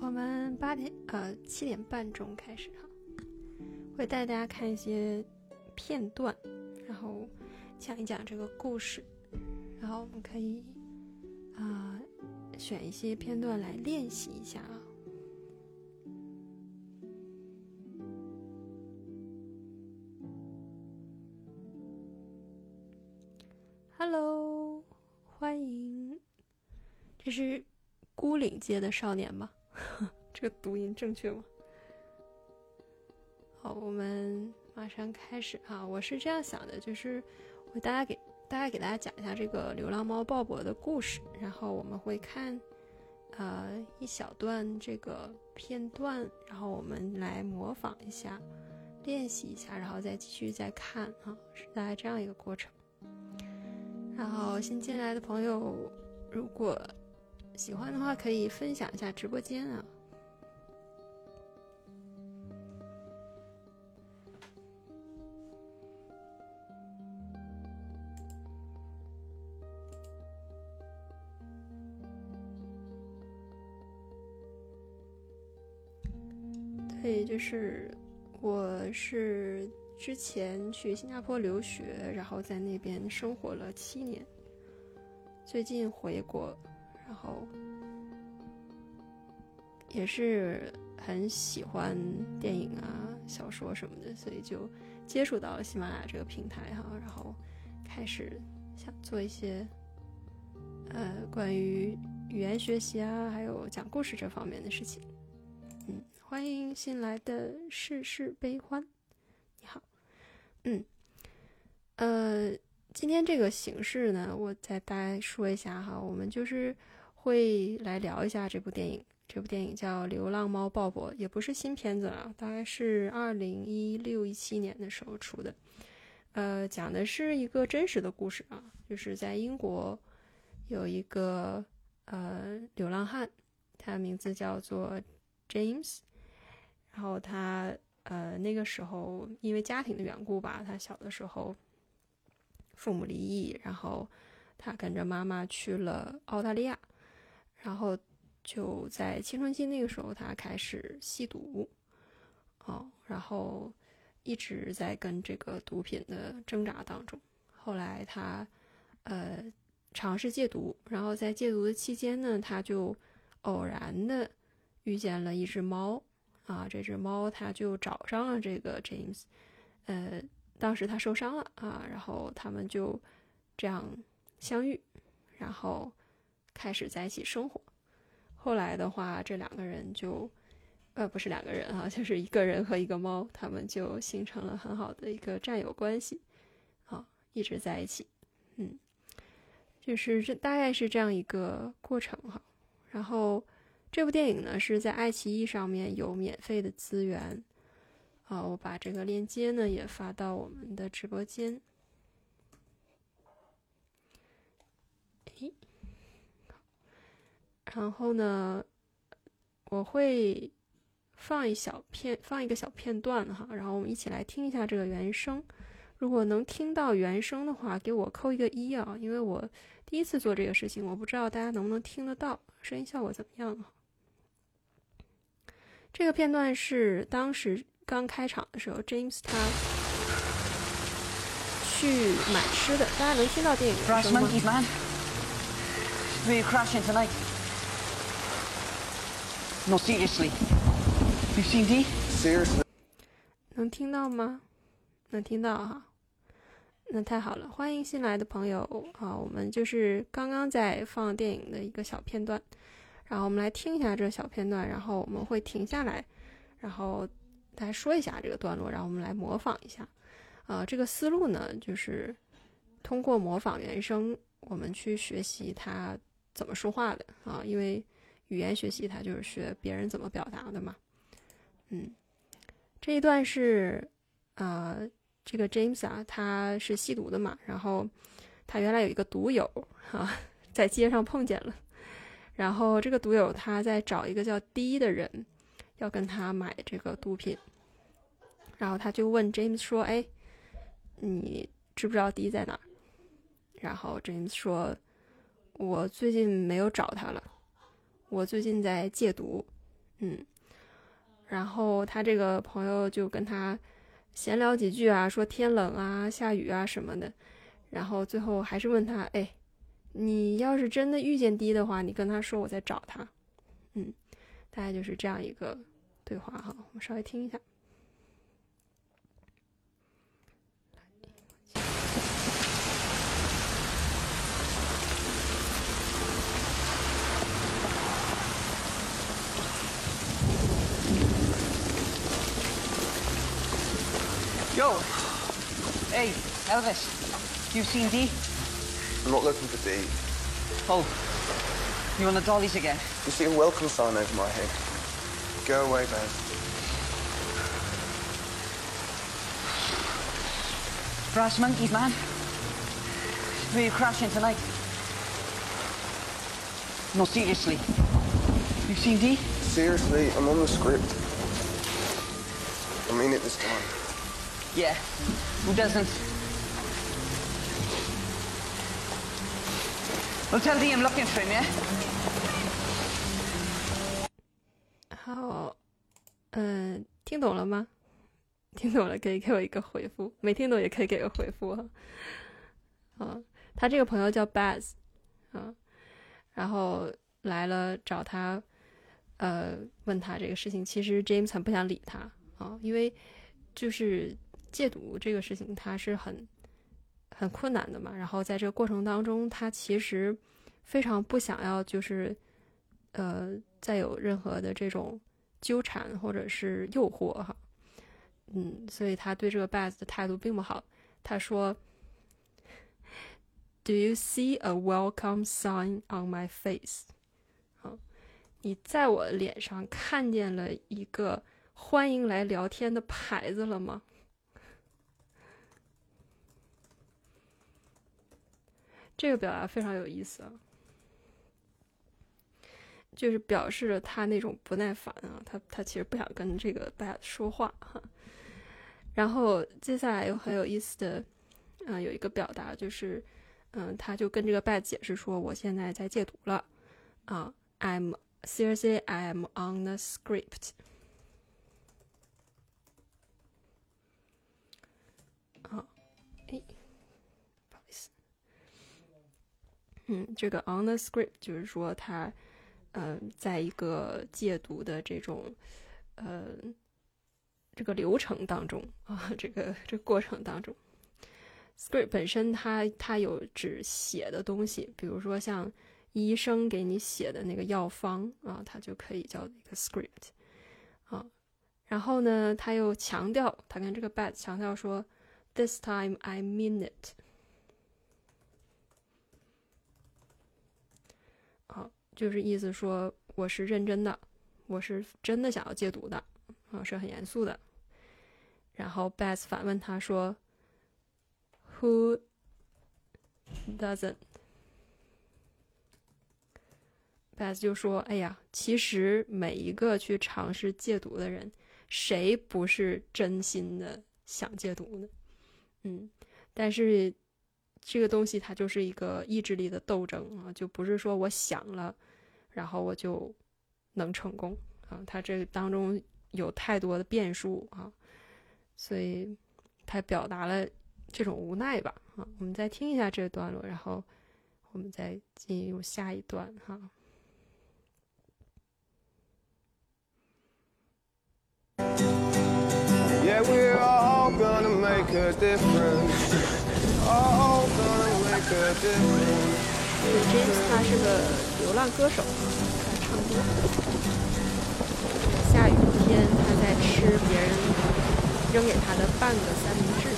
我们八点呃七点半钟开始哈，会带大家看一些片段，然后讲一讲这个故事，然后我们可以啊、选一些片段来练习一下啊。Hello，欢迎，这是孤岭街的少年吗？这个读音正确吗？好，我们马上开始啊！我是这样想的，就是我大家给大家给大家讲一下这个流浪猫鲍勃的故事，然后我们会看呃一小段这个片段，然后我们来模仿一下，练习一下，然后再继续再看啊，是大概这样一个过程。然后新进来的朋友，如果喜欢的话，可以分享一下直播间啊。是我是之前去新加坡留学，然后在那边生活了七年，最近回国，然后也是很喜欢电影啊、小说什么的，所以就接触到了喜马拉雅这个平台哈，然后开始想做一些呃关于语言学习啊，还有讲故事这方面的事情。欢迎新来的世事悲欢，你好。嗯，呃，今天这个形式呢，我再大家说一下哈，我们就是会来聊一下这部电影。这部电影叫《流浪猫鲍勃》，也不是新片子了，大概是二零一六一七年的时候出的。呃，讲的是一个真实的故事啊，就是在英国有一个呃流浪汉，他名字叫做 James，然后他呃那个时候因为家庭的缘故吧，他小的时候父母离异，然后他跟着妈妈去了澳大利亚，然后就在青春期那个时候，他开始吸毒，哦，然后一直在跟这个毒品的挣扎当中。后来他呃尝试戒毒，然后在戒毒的期间呢，他就偶然的遇见了一只猫啊，这只猫它就找上了这个 James，呃，当时它受伤了啊，然后他们就这样相遇，然后开始在一起生活。后来的话，这两个人就，呃，不是两个人啊，就是一个人和一个猫，他们就形成了很好的一个战友关系，啊，一直在一起，嗯，就是这大概是这样一个过程哈。然后这部电影呢是在爱奇艺上面有免费的资源，啊，我把这个链接呢也发到我们的直播间。诶。然后呢，我会放一小片，放一个小片段哈，然后我们一起来听一下这个原声。如果能听到原声的话，给我扣一个一啊，因为我第一次做这个事情，我不知道大家能不能听得到，声音效果怎么样？这个片段是当时刚开场的时候 james 他去买吃的大家能听到电影吗？crash into no seriously. You seen D? seriously. 能听到吗？能听到哈。那太好了欢迎新来的朋友。啊我们就是刚刚在放电影的一个小片段。然后我们来听一下这个小片段，然后我们会停下来，然后大家说一下这个段落，然后我们来模仿一下。啊，这个思路呢，就是通过模仿原声，我们去学习他怎么说话的啊，因为语言学习它就是学别人怎么表达的嘛。嗯，这一段是、呃这个 James 啊，他是吸毒的嘛，然后他原来有一个毒友啊，在街上碰见了，然后这个毒友他在找一个叫 D 的人，要跟他买这个毒品，然后他就问 James 说：“哎，你知不知道 D 在哪儿？”然后 James 说：“我最近没有找他了，我最近在戒毒，嗯，然后他这个朋友就跟他闲聊几句啊，说天冷啊、下雨啊什么的，然后最后还是问他，哎，你要是真的遇见 D 的话，你跟他说我在找他，嗯，大概就是这样一个对话哈，我们稍微听一下。Yo! Hey, Elvis. You seen Dee? I'm not looking for Dee. Oh. you're on the dollies again? You see a welcome sign over my head. Go away, Baz. Brass monkeys, man. Where you crashing tonight? No, seriously. You've seen Dee? Seriously, I'm on the script. I mean it this time. Yeah. Who doesn't? I'll tell Dee I'm looking for yeah? 好，嗯，听懂了吗？听懂了可以给我一个回复，没听懂也可以给个回复哈。啊，他这个朋友叫 Baz，啊，然后来了找他，呃，问他这个事情。其实 James 很不想理他啊，因为就是戒毒这个事情，他是很很困难的嘛。然后在这个过程当中，他其实非常不想要，就是呃，再有任何的这种纠缠或者是诱惑哈。嗯，所以他对这个 Baz 的态度并不好。他说：“Do you see a welcome sign on my face？” 啊，你在我脸上看见了一个欢迎来聊天的牌子了吗？这个表达非常有意思啊，就是表示着他那种不耐烦啊，他他其实不想跟这个 bad 说话哈。然后接下来有很有意思的，嗯、有一个表达就是，嗯，他就跟这个 bad 解释说，我现在在戒毒了，啊，I'm seriously I'm on the script。嗯，这个 on the script 就是说他，嗯、在一个戒毒的这种，呃。这个流程当中啊，这个这过程当中，script 本身它它有指写的东西，比如说像医生给你写的那个药方啊，它就可以叫一个 script 啊。然后呢，他又强调，他跟这个 Baz 强调说，this time I mean it。啊，就是意思说我是认真的，我是真的想要戒毒的啊，是很严肃的。然后 Beth 反问他说：“Who doesn't？” Beth 就说：“哎呀，其实每一个去尝试戒毒的人，谁不是真心的想戒毒呢？嗯，但是这个东西它就是一个意志力的斗争啊，就不是说我想了，然后我就能成功啊。他这当中有太多的变数啊。”所以，他表达了这种无奈吧？啊，我们再听一下这个段落，然后我们再进入下一段哈。Yeah,，James 他是个流浪歌手，他唱歌。下雨天，他在吃别人扔给他的半个三明治。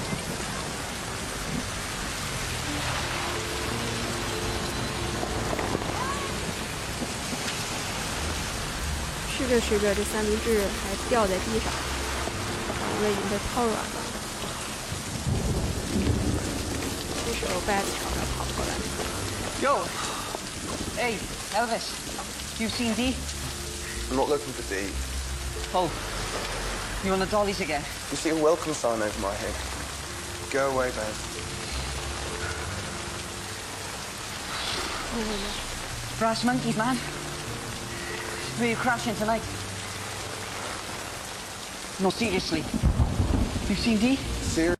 吃着吃着，这三明治还掉在地上，把胃已经被泡软了。这时候，Bad Yo! Hey, Elvis. You seen Dee? I'm not looking for Dee. Oh. You on the dollies again? You see a welcome sign over my head. Go away, Baz. Brass monkeys, man. Where you crashing tonight? No, seriously. You seen Dee? Serious?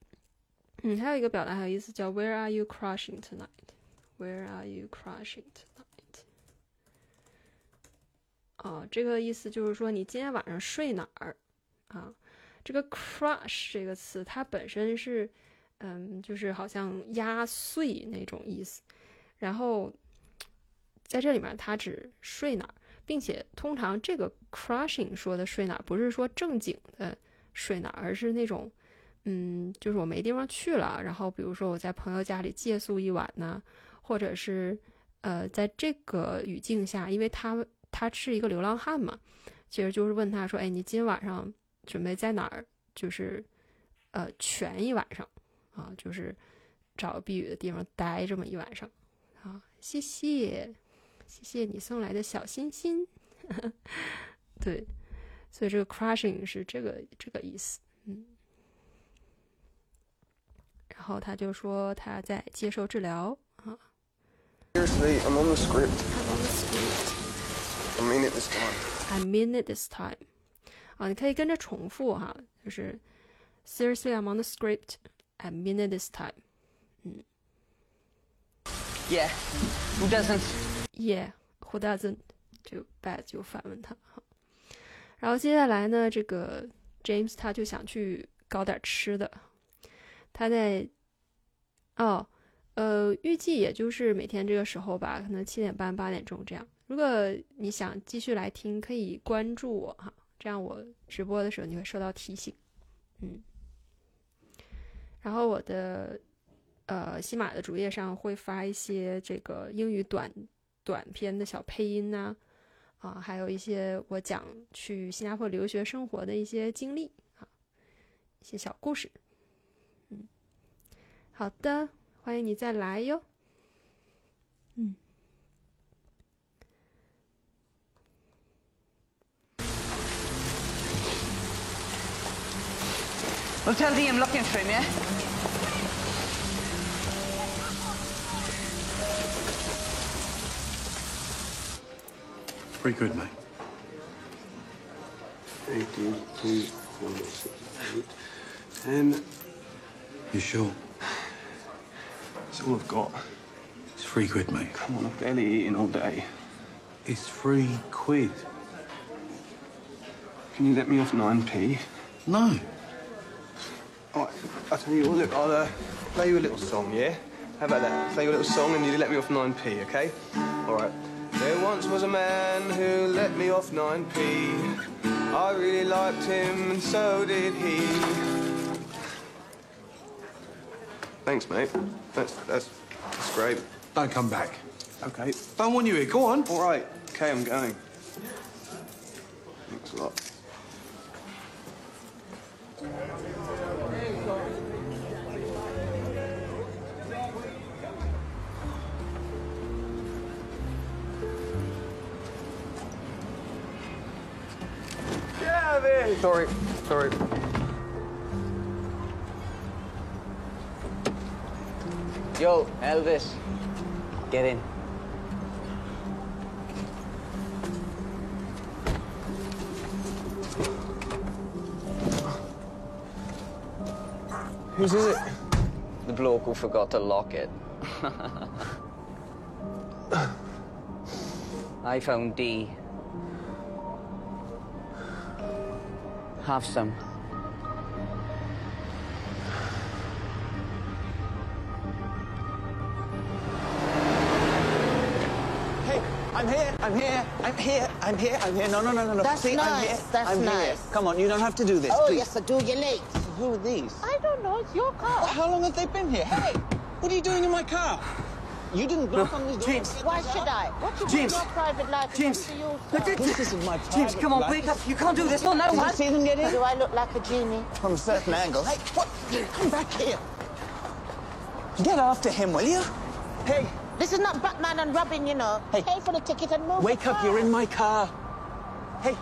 嗯，还有一个表达很有意思，叫 Where are you crushing Where are you crushing tonight？哦，这个意思就是说你今天晚上睡哪儿啊？这个 crush 这个词，它本身是，嗯，就是好像压碎那种意思。然后在这里面，它指睡哪儿，并且通常这个 crushing 说的睡哪儿，不是说正经的睡哪儿，而是那种。嗯，就是我没地方去了，然后比如说我在朋友家里借宿一晚呢，或者是，呃，在这个语境下，因为他他是一个流浪汉嘛，其实就是问他说，哎，你今晚上准备在哪儿？就是，呃，全一晚上啊，就是找避雨的地方待这么一晚上啊。谢谢，谢谢你送来的小心心。对，所以这个 crushing 是这个这个意思，嗯。然后他就说他在接受治疗。Seriously, I'm on the script. I'm on the script. I mean it this time. I mean it this time. 啊，你可以跟着重复哈，就是 Seriously, I'm on the script. I mean it this time. 嗯。Yeah. Who doesn't? Yeah. Who doesn't? 就 Bad 就反问他哈。然后接下来呢，这个 James 他就想去搞点吃的。他在，哦， 呃，预计也就是每天这个时候吧，可能七点半、八点钟这样。如果你想继续来听，可以关注我哈，这样我直播的时候你会收到提醒。嗯，然后我的呃喜马的主页上会发一些这个英语短短片的小配音呐，啊，还有一些我讲去新加坡留学生活的一些经历啊，一些小故事。嗯好的，欢迎你再来哟。嗯。Well, tell Dee I'm looking for him, yeah? Pretty good, mate. Eighteen, two, four, six, eight, ten. You sure? That's all I've got. It's three quid, mate. Come on, I've barely eaten all day. It's three quid. Can you let me off 9p? No. All right, I'll tell you what, look, I'll uh, play you a little song, yeah? How about that? Play you a little song and you let me off 9p, okay? All right. There once was a man who let me off 9p. I really liked him and so did he. Thanks, mate. That's, that's, that's great. Don't come back. Okay. Don't want you here. Go on. All right. Okay, I'm going. Thanks a lot. Yeah, Sorry, sorry. Yo, Elvis. Get in. Whose is it? The bloke who forgot to lock it. I found D. Have some. I'm here, I'm here, I'm here, I'm here, I'm here. No, no, no, no, no. That's See, I'm nice, here, that's I'm Here. nice. Come on, you don't have to do this, Oh, please. yes, I do. You're late. Who are these? I don't know. It's your car. Well, how long have they been here? Hey, what are you doing in my car? You didn't knock on this door. James. Why should I? What you James. your private life? James. It's to you, Look sir. at This isn't my private James, come on, life. wake up. You can't do this. No, no. Did see them get in? Do I look like a genie? From a certain angle. Hey, what? Come back here. Get after him, will you? Hey, This is not Batman and Robin, you know. Hey. Pay for the ticket and move. wake the up, car. you're in my car. Hey.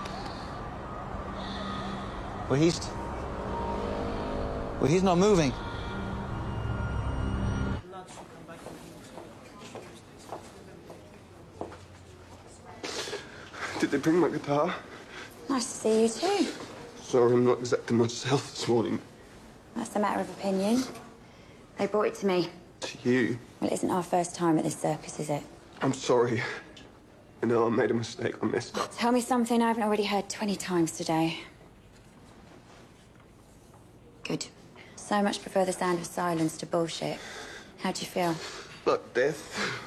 Well, he's... Well, he's not moving. Did they bring my guitar? Nice to see you too. sorry I'm not exactly myself this morning. That's a matter of opinion. They brought it to me. To you, Well, it isn't our first time at this circus, is it? I'm sorry. I know I made a mistake. I messed up. Tell me something I haven't already heard 20 times today. Good. So much prefer the sound of silence to bullshit. How do you feel? Like death.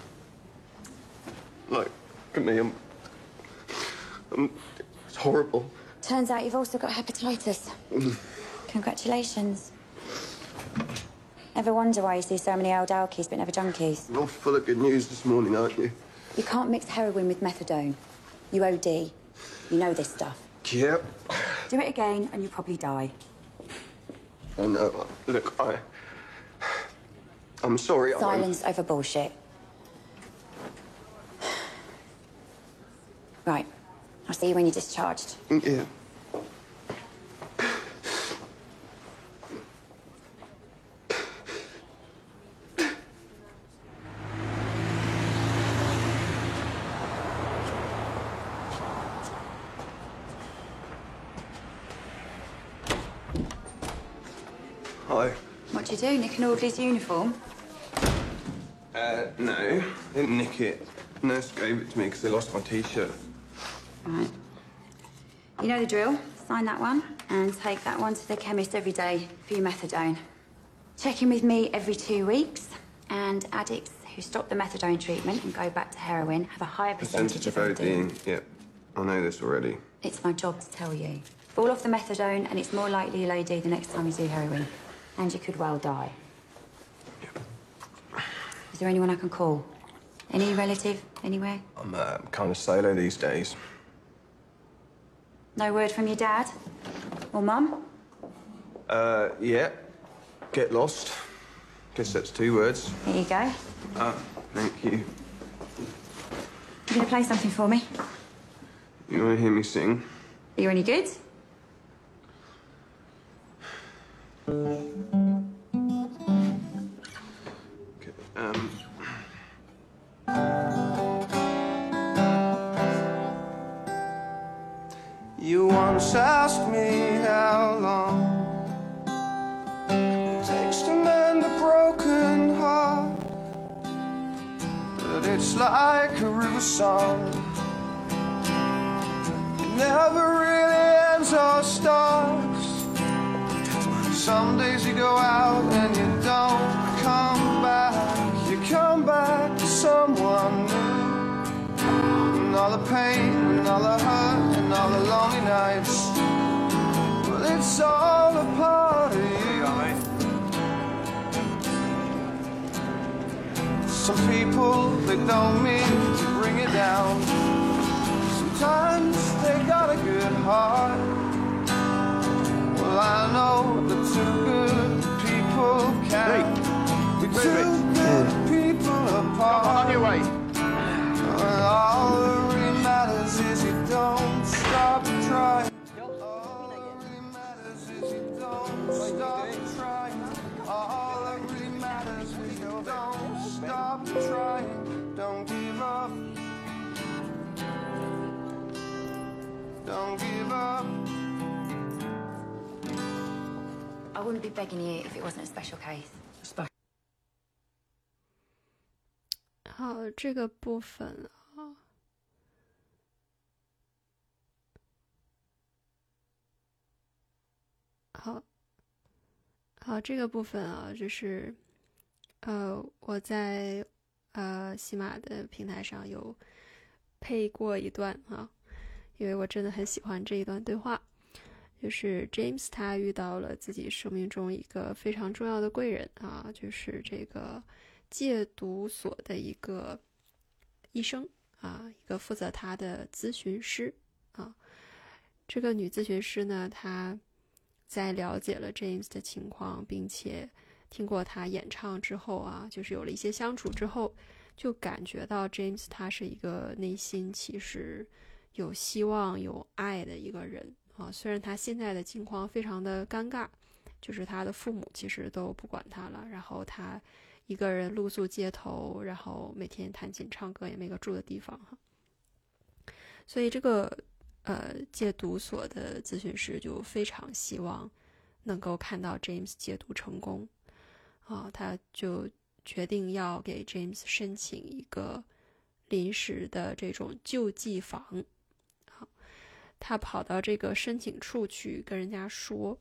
Like, look at me. I'm. I'm. It's horrible. Turns out you've also got hepatitis. Mm. Congratulations. Ever wonder why you see so many old alkies but never junkies? You're full of good news this morning, aren't you? You can't mix heroin with methadone. You OD. You know this stuff. Yep. Do it again and you'll probably die. I know. Look, I. I'm sorry. I Silence over bullshit. Right. I'll see you when you're discharged. Yeah. Hi. What do you do? Nick an orderly's uniform? Uh, no. I didn't nick it. Nurse gave it to me because they lost my t-shirt. Right. You know the drill. Sign that one and take that one to the chemist every day for your methadone. Check in with me every two weeks. And addicts who stop the methadone treatment and go back to heroin have a higher percentage, Percentage of of OD. ODing. Yep. I know this already. It's my job to tell you. Fall off the methadone and it's more likely you'll OD the next time you do heroin. And you could well die. Is there anyone I can call? Any relative? Anywhere? I'm uh, kind of solo these days. No word from your dad? Or mum? Uh, yeah. Get lost. Guess that's two words. Here you go. Uh, thank you. You gonna play something for me? You want to hear me sing? Are you any good? 这个部分啊，好，好，这个部分啊，就是呃，我在呃喜马的平台上有配过一段啊，因为我真的很喜欢这一段对话。就是 James 他遇到了自己生命中一个非常重要的贵人啊，就是这个戒毒所的一个医生啊，一个负责他的咨询师啊。这个女咨询师呢，她在了解了 James 的情况，并且听过他演唱之后啊，就是有了一些相处之后，就感觉到 James 他是一个内心其实有希望、有爱的一个人啊。虽然他现在的境况非常的尴尬，就是他的父母其实都不管他了，然后他一个人露宿街头，然后每天弹琴唱歌，也没个住的地方哈。所以这个呃戒毒所的咨询师就非常希望能够看到 James 戒毒成功，啊，他就决定要给 James 申请一个临时的这种救济房。好，他跑到这个申请处去跟人家说，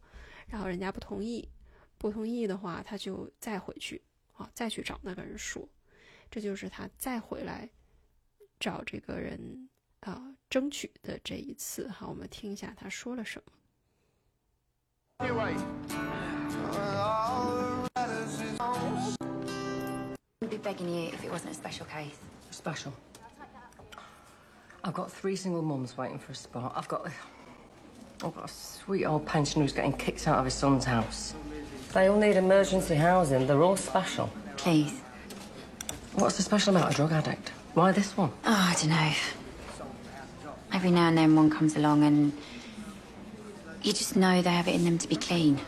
然后人家不同意，不同意的话，他就再回去啊，再去找那个人说，这就是他再回来找这个人啊争取的这一次。好，我们听一下他说了什么。I'd be begging you if it wasn't a special case. Special. I've got three single mums waiting for a spot. I've got. I've got a sweet old pensioner who's getting kicked out of his son's house. They all need emergency housing. They're all special. Please. What's so special about a drug addict? Why this one? Oh, I don't know. Every now and then one comes along and you just know they have it in them to be clean.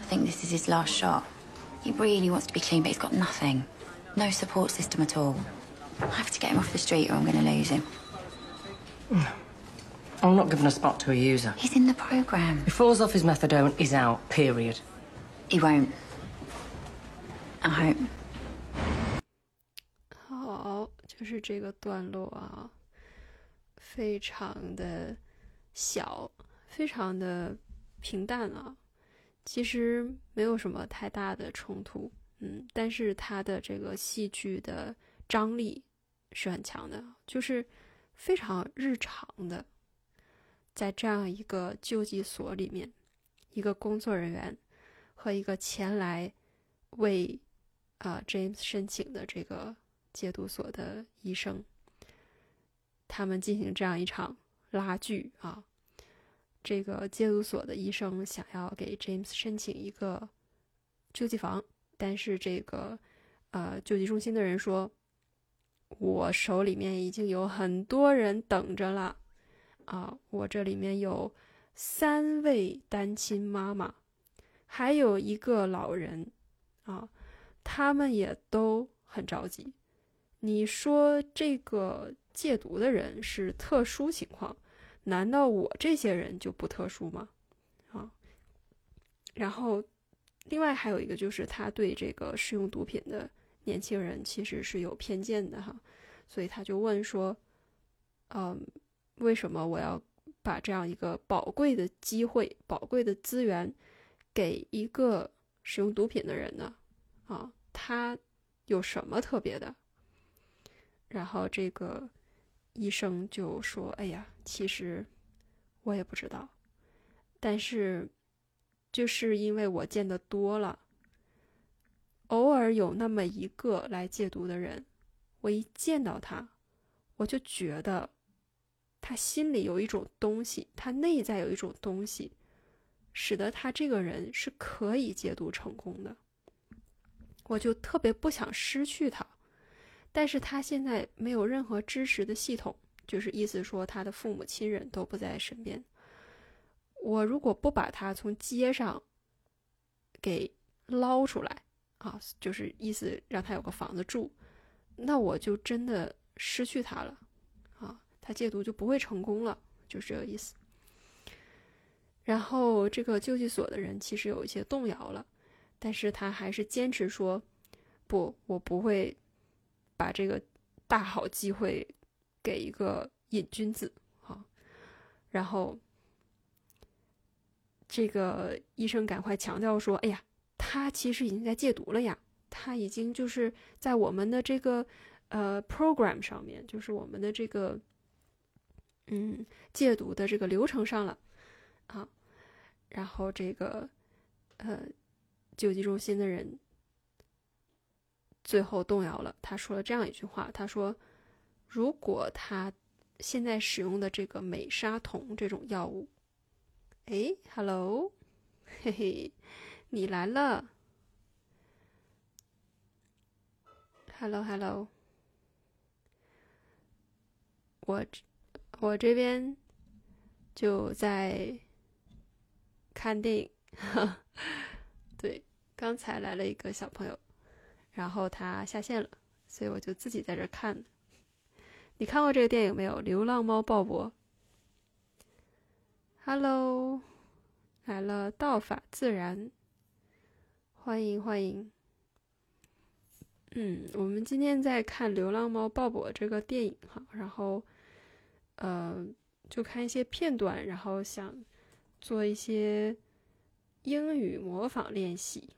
I think this is his last shot. He really wants to be clean, but he's got nothing. No support system at all. I have to get him off the street or I'm going to lose him. I'm not giving a spot to a user. He's in the program. He falls off his methadone, he's out, period. He won't. I hope. 好，就是这个段落啊，非常的小，非常的平淡啊。其实没有什么太大的冲突，嗯，但是它的这个戏剧的张力是很强的，就是非常日常的，在这样一个救济所里面，一个工作人员和一个前来为啊、James 申请的这个戒毒所的医生，他们进行这样一场拉锯啊。这个戒毒所的医生想要给 James 申请一个救济房，但是这个呃救济中心的人说，我手里面已经有很多人等着了啊，我这里面有三位单亲妈妈，还有一个老人啊，他们也都很着急。你说这个戒毒的人是特殊情况？难道我这些人就不特殊吗？啊，然后另外还有一个就是他对这个使用毒品的年轻人其实是有偏见的哈，所以他就问说，嗯，为什么我要把这样一个宝贵的机会、宝贵的资源给一个使用毒品的人呢？啊，他有什么特别的？然后这个。医生就说：“哎呀，其实我也不知道，但是就是因为我见的多了，偶尔有那么一个来戒毒的人，我一见到他，我就觉得他心里有一种东西，他内在有一种东西，使得他这个人是可以戒毒成功的。我就特别不想失去他。”但是他现在没有任何支持的系统，就是意思说他的父母亲人都不在身边。我如果不把他从街上给捞出来啊，就是意思让他有个房子住，那我就真的失去他了啊，他戒毒就不会成功了，就是这个意思。然后这个救济所的人其实有一些动摇了，但是他还是坚持说，不，我不会。把这个大好机会给一个瘾君子啊，然后这个医生赶快强调说：“哎呀，他其实已经在戒毒了呀，他已经就是在我们的这个呃 program 上面，就是我们的这个嗯戒毒的这个流程上了啊。”然后这个呃救济中心的人。最后动摇了，他说了这样一句话：“他说，如果他现在使用的这个美沙酮这种药物，哎，hello，嘿嘿，你来了，hello，hello，我我这边就在看电影，对，刚才来了一个小朋友。”然后他下线了，所以我就自己在这看。你看过这个电影没有？《流浪猫鲍勃》Hello，来了，道法自然，欢迎欢迎。嗯，我们今天在看《流浪猫鲍勃》这个电影哈，然后呃，就看一些片段，然后想做一些英语模仿练习。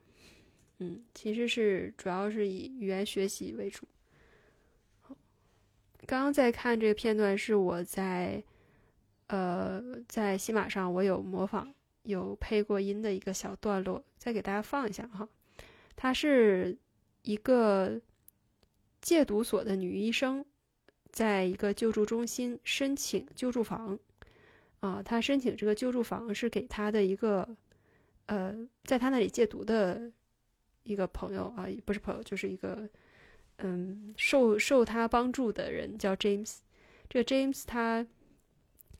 嗯，其实是主要是以语言学习为主。刚刚在看这个片段，是我在呃在喜马上我有模仿有配过音的一个小段落，再给大家放一下哈。它是一个戒毒所的女医生，在一个救助中心申请救助房啊，他申请这个救助房是给他的一个呃，在他那里戒毒的。一个朋友啊，不是朋友，就是一个嗯，受受他帮助的人叫 James。这个 James 他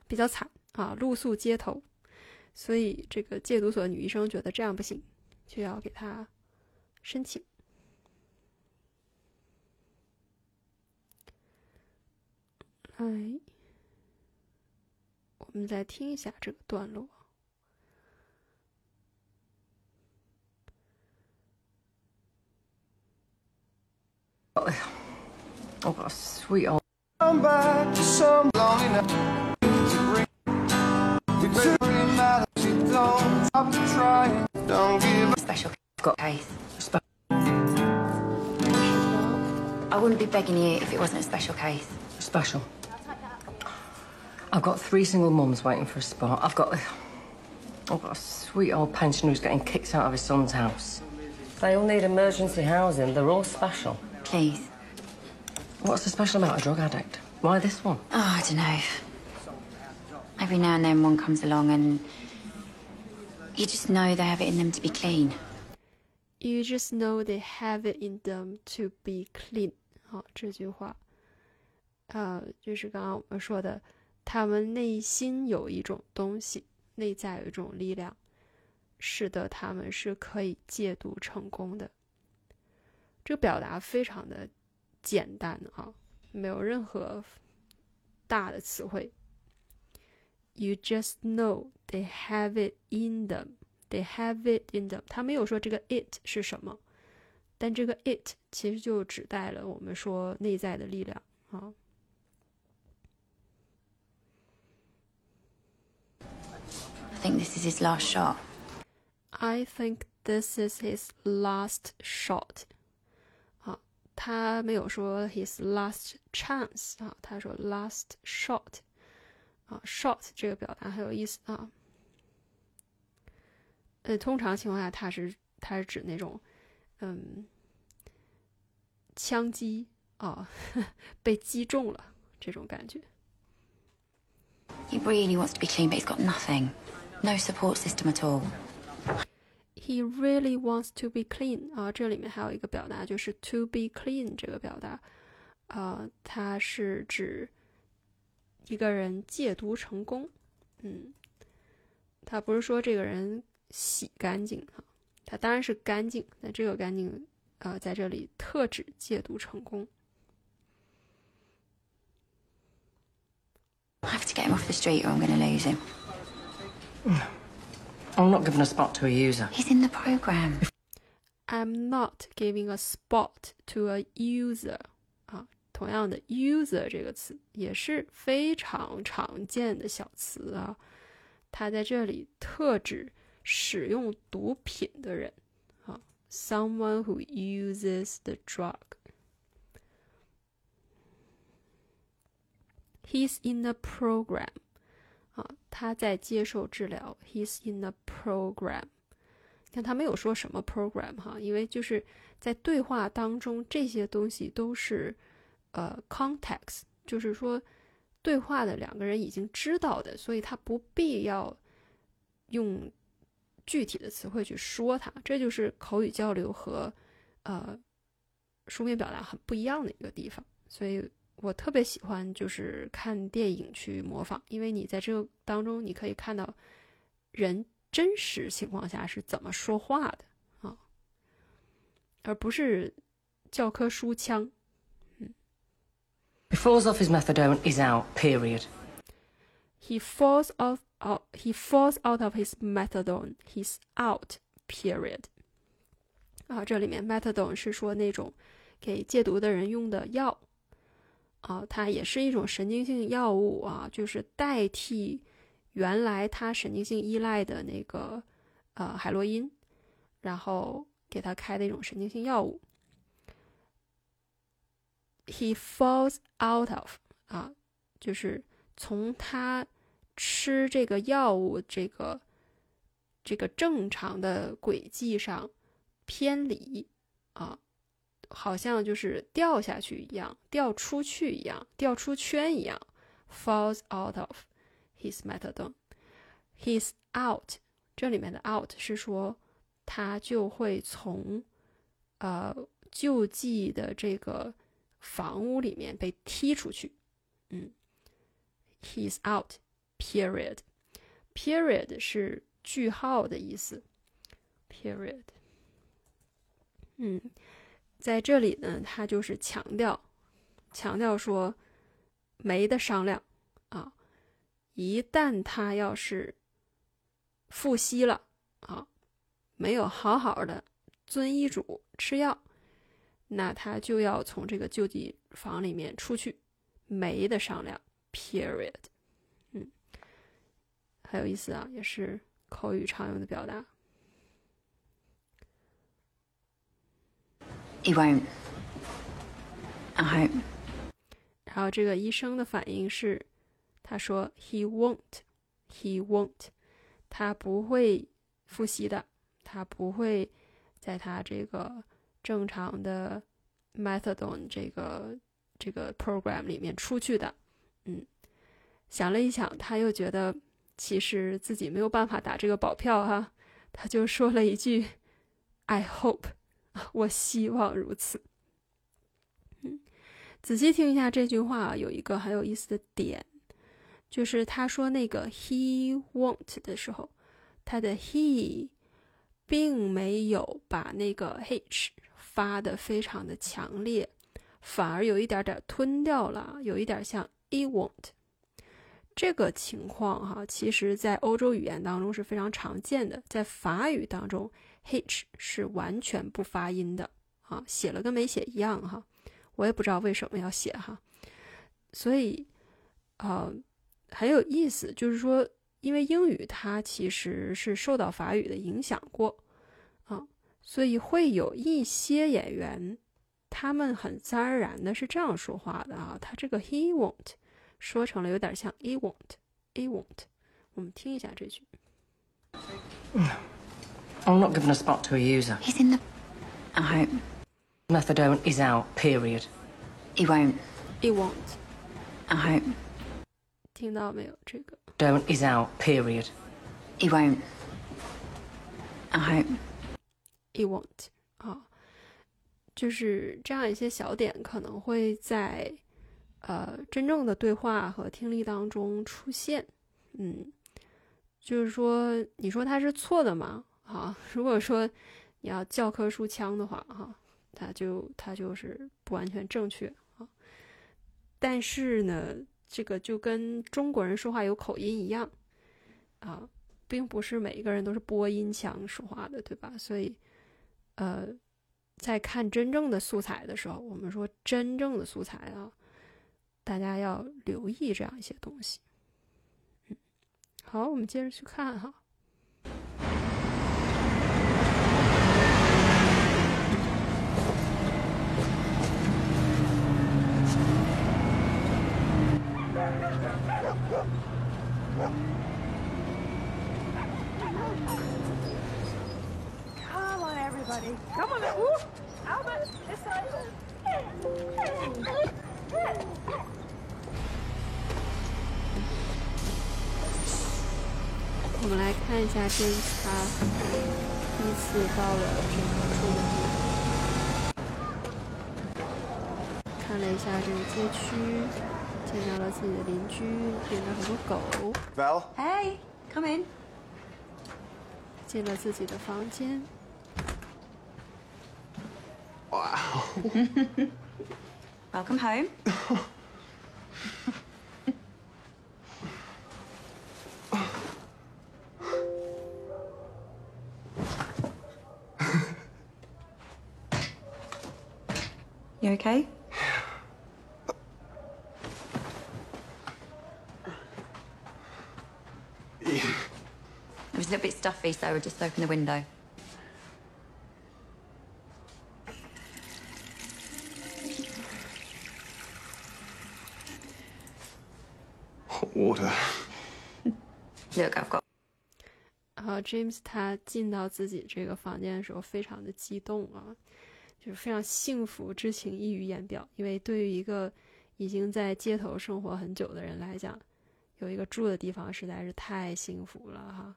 比较惨啊，露宿街头，所以这个戒毒所的女医生觉得这样不行，就要给他申请。来，我们再听一下这个段落。I've got a sweet old. Come back to some loneliness to bring victory matters. You don't stop to try. Don't give up. Special. I've got Keith. I wouldn't be begging you if it wasn't a special case. Special. I've got three single mums waiting for a spot. I've got. I've got a sweet old pensioner who's getting kicked out of his son's house. They all need emergency housing. They're all special. Please. What's so special about a drug addict? Why this one? Oh, I don't know. Every now and then one comes along and you just know they have it in them to be clean. You just know they have it in them to be clean。好，这句话，呃，就是刚刚我们说的， 他们内心有一种东西，内在有一种力量，使得他们是可以戒毒成功的。这个表达非常的简单啊，没有任何大的词汇。You just know they have it in them. They have it in them。他没有说这个 it 是什么，但这个 it 其实就指代了我们说内在的力量啊。think this is his last shot. I think this is his last shot。啊，他没有说 his last chance 啊，他说 last shot。啊，shot 这个表达很有意思啊。呃，通常情况下，它是它是指那种，嗯，枪击啊，被击中了这种感觉。 He really wants to be clean, but he's got nothing. No support system at all. He really wants to be clean 啊，这里面还有一个表达就是 to be clean 这个表达，啊，它是指一个人戒毒成功，嗯，他不是说这个人洗干净哈，他当然是干净，但这个干净，呃，在这里特指戒毒成功。 I have to get him off the street or I'm going to lose him. I'm not giving a spot to a user. He's in the program. I'm not giving a spot to a user 啊，同样的，user 这个词也是非常常见的小词啊，它在这里特指使用毒品的人啊，someone who uses the drug。He's in the program 啊，他在接受治疗。He's in the program。看他没有说什么 program 哈，因为就是在对话当中，这些东西都是呃 context，就是说对话的两个人已经知道的，所以他不必要用具体的词汇去说它。这就是口语交流和呃书面表达很不一样的一个地方。所以我特别喜欢就是看电影去模仿，因为你在这个当中你可以看到人。真实情况下是怎么说话的啊，而不是教科书腔。嗯。He falls off his methadone, he's out, period. He falls off out he falls out of his methadone. He's out. Period. 啊，这里面 methadone 是说那种给戒毒的人用的药啊，它也是一种神经性药物啊，就是代替原来他神经性依赖的那个呃海洛因，然后给他开的一种神经性药物。He falls out of 啊，就是从他吃这个药物这个这个正常的轨迹上偏离啊，好像就是掉下去一样，掉出去一样，掉出圈一样，falls out of his methadone. He's out，这里面的 out 是说他就会从呃救济的这个房屋里面被踢出去。嗯，He's out. Period. Period 是句号的意思。Period. 嗯，在这里呢，他就是强调，强调说没得商量啊！一旦他要是复吸了啊，没有好好的遵医嘱吃药，那他就要从这个救济房里面出去，没得商量。Period. 嗯，很有意思啊，也是口语常用的表达。He won't. I hope. 然后这个医生的反应是，他说 he won't, he won't，他不会复习的，他不会在他这个正常的 methadone 这个这个 program 里面出去的。嗯，想了一想，他又觉得其实自己没有办法打这个保票哈，他就说了一句 I hope，我希望如此。嗯仔细听一下这句话，有一个很有意思的点，就是他说那个 he won't 的时候，他的 he 并没有把那个 h 发的非常的强烈，反而有一点点吞掉了，有一点像 he won't。这个情况哈，其实在欧洲语言当中是非常常见的，在法语当中 h 是完全不发音的啊，写了跟没写一样哈。我也不知道为什么要写哈，所以，呃，很有意思，就是说，因为英语它其实是受到法语的影响过，啊，所以会有一些演员，他们很自然而然的是这样说话的啊，他这个 he won't 说成了有点像 he won't，he won't，我们听一下这句。I'm not giving a spot to a user. He's in the. I hope. Methadone is out, period. He won't. he won't，I hope. 听到没有？这个 Methadone is out, period. He won't. I hope. he won't 啊，就是这样一些小点可能会在呃真正的对话和听力当中出现，嗯，就是说你说它是错的吗？啊，如果说你要教科书腔的话，哈、它就它就是不完全正确啊。但是呢，这个就跟中国人说话有口音一样啊，并不是每一个人都是播音腔说话的，对吧？所以，呃，在看真正的素材的时候，我们说真正的素材啊，大家要留意这样一些东西。嗯，好，我们接着去看哈。我们来看一下这一次到了这个看了一下这个街区。见到了自己的邻居，见到很多狗。Val，Hey，come in。进了自己的房间。Wow。Welcome home。You okay? a bit stuffy so i would just open the window. Hold it 没有搞过好 james 他进到自己这个房间的时候非常的激动啊就是非常幸福之情溢于言表因为对于一个已经在街头生活很久的人来讲有一个住的地方实在是太幸福了哈。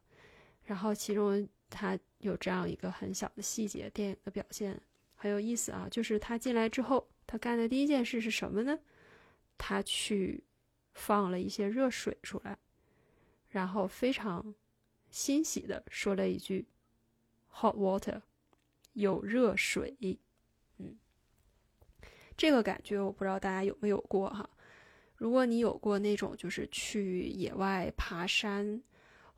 然后其中他有这样一个很小的细节，电影的表现很有意思啊，就是他进来之后，他干的第一件事是什么呢？他去放了一些热水出来，然后非常欣喜的说了一句 “hot water”，有热水。嗯，这个感觉我不知道大家有没有过哈。如果你有过那种就是去野外爬山，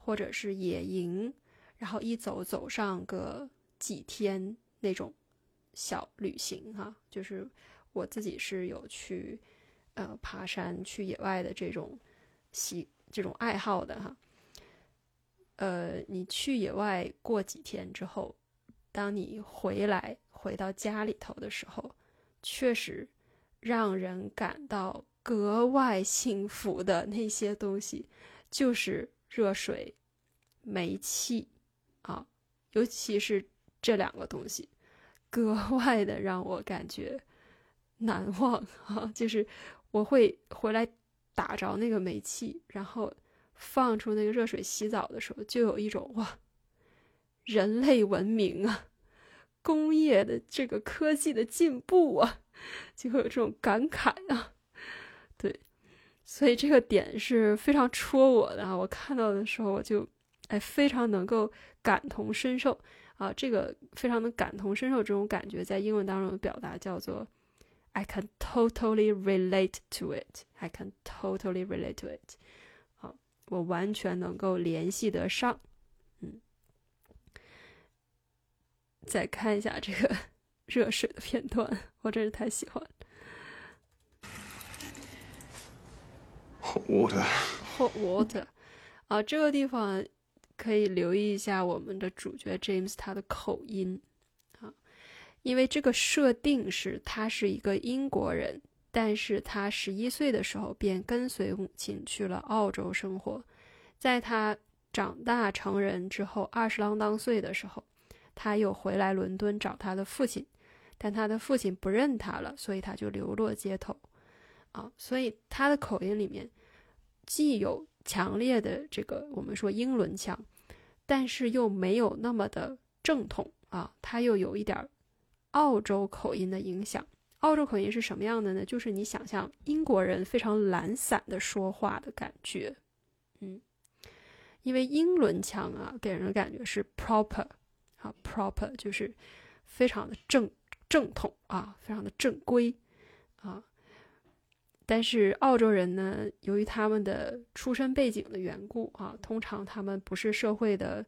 或者是野营，然后一走走上个几天那种小旅行哈，就是我自己是有去呃爬山、去野外的这种习这种爱好的哈。呃，你去野外过几天之后，当你回来回到家里头的时候，确实让人感到格外幸福的那些东西，就是热水、煤气啊，尤其是这两个东西，格外的让我感觉难忘啊！就是我会回来打着那个煤气，然后。放出那个热水洗澡的时候，就有一种哇，人类文明啊，工业的这个科技的进步啊，就会有这种感慨啊。所以这个点是非常戳我的啊。我看到的时候，我就哎非常能够感同身受啊。这个非常能感同身受这种感觉，在英文当中的表达叫做 "I can totally relate to it." I can totally relate to it. 好我完全能够联系得上，嗯，再看一下这个 热水的片段，我真是太喜欢。Hot water. Hot water. 啊，这个地方可以留意一下我们的主角 James 他的口音啊，因为这个设定是他是一个英国人。但是他十一岁的时候便跟随母亲去了澳洲生活，在他长大成人之后，二十郎当岁的时候，他又回来伦敦找他的父亲，但他的父亲不认他了，所以他就流落街头，啊，所以他的口音里面既有强烈的这个我们说英伦腔，但是又没有那么的正统啊，他又有一点澳洲口音的影响。澳洲口音是什么样的呢？就是你想象英国人非常懒散的说话的感觉，嗯，因为英伦腔啊，给人的感觉是 proper，啊，proper 就是非常的正正统啊，非常的正规啊。但是澳洲人呢，由于他们的出身背景的缘故啊，通常他们不是社会的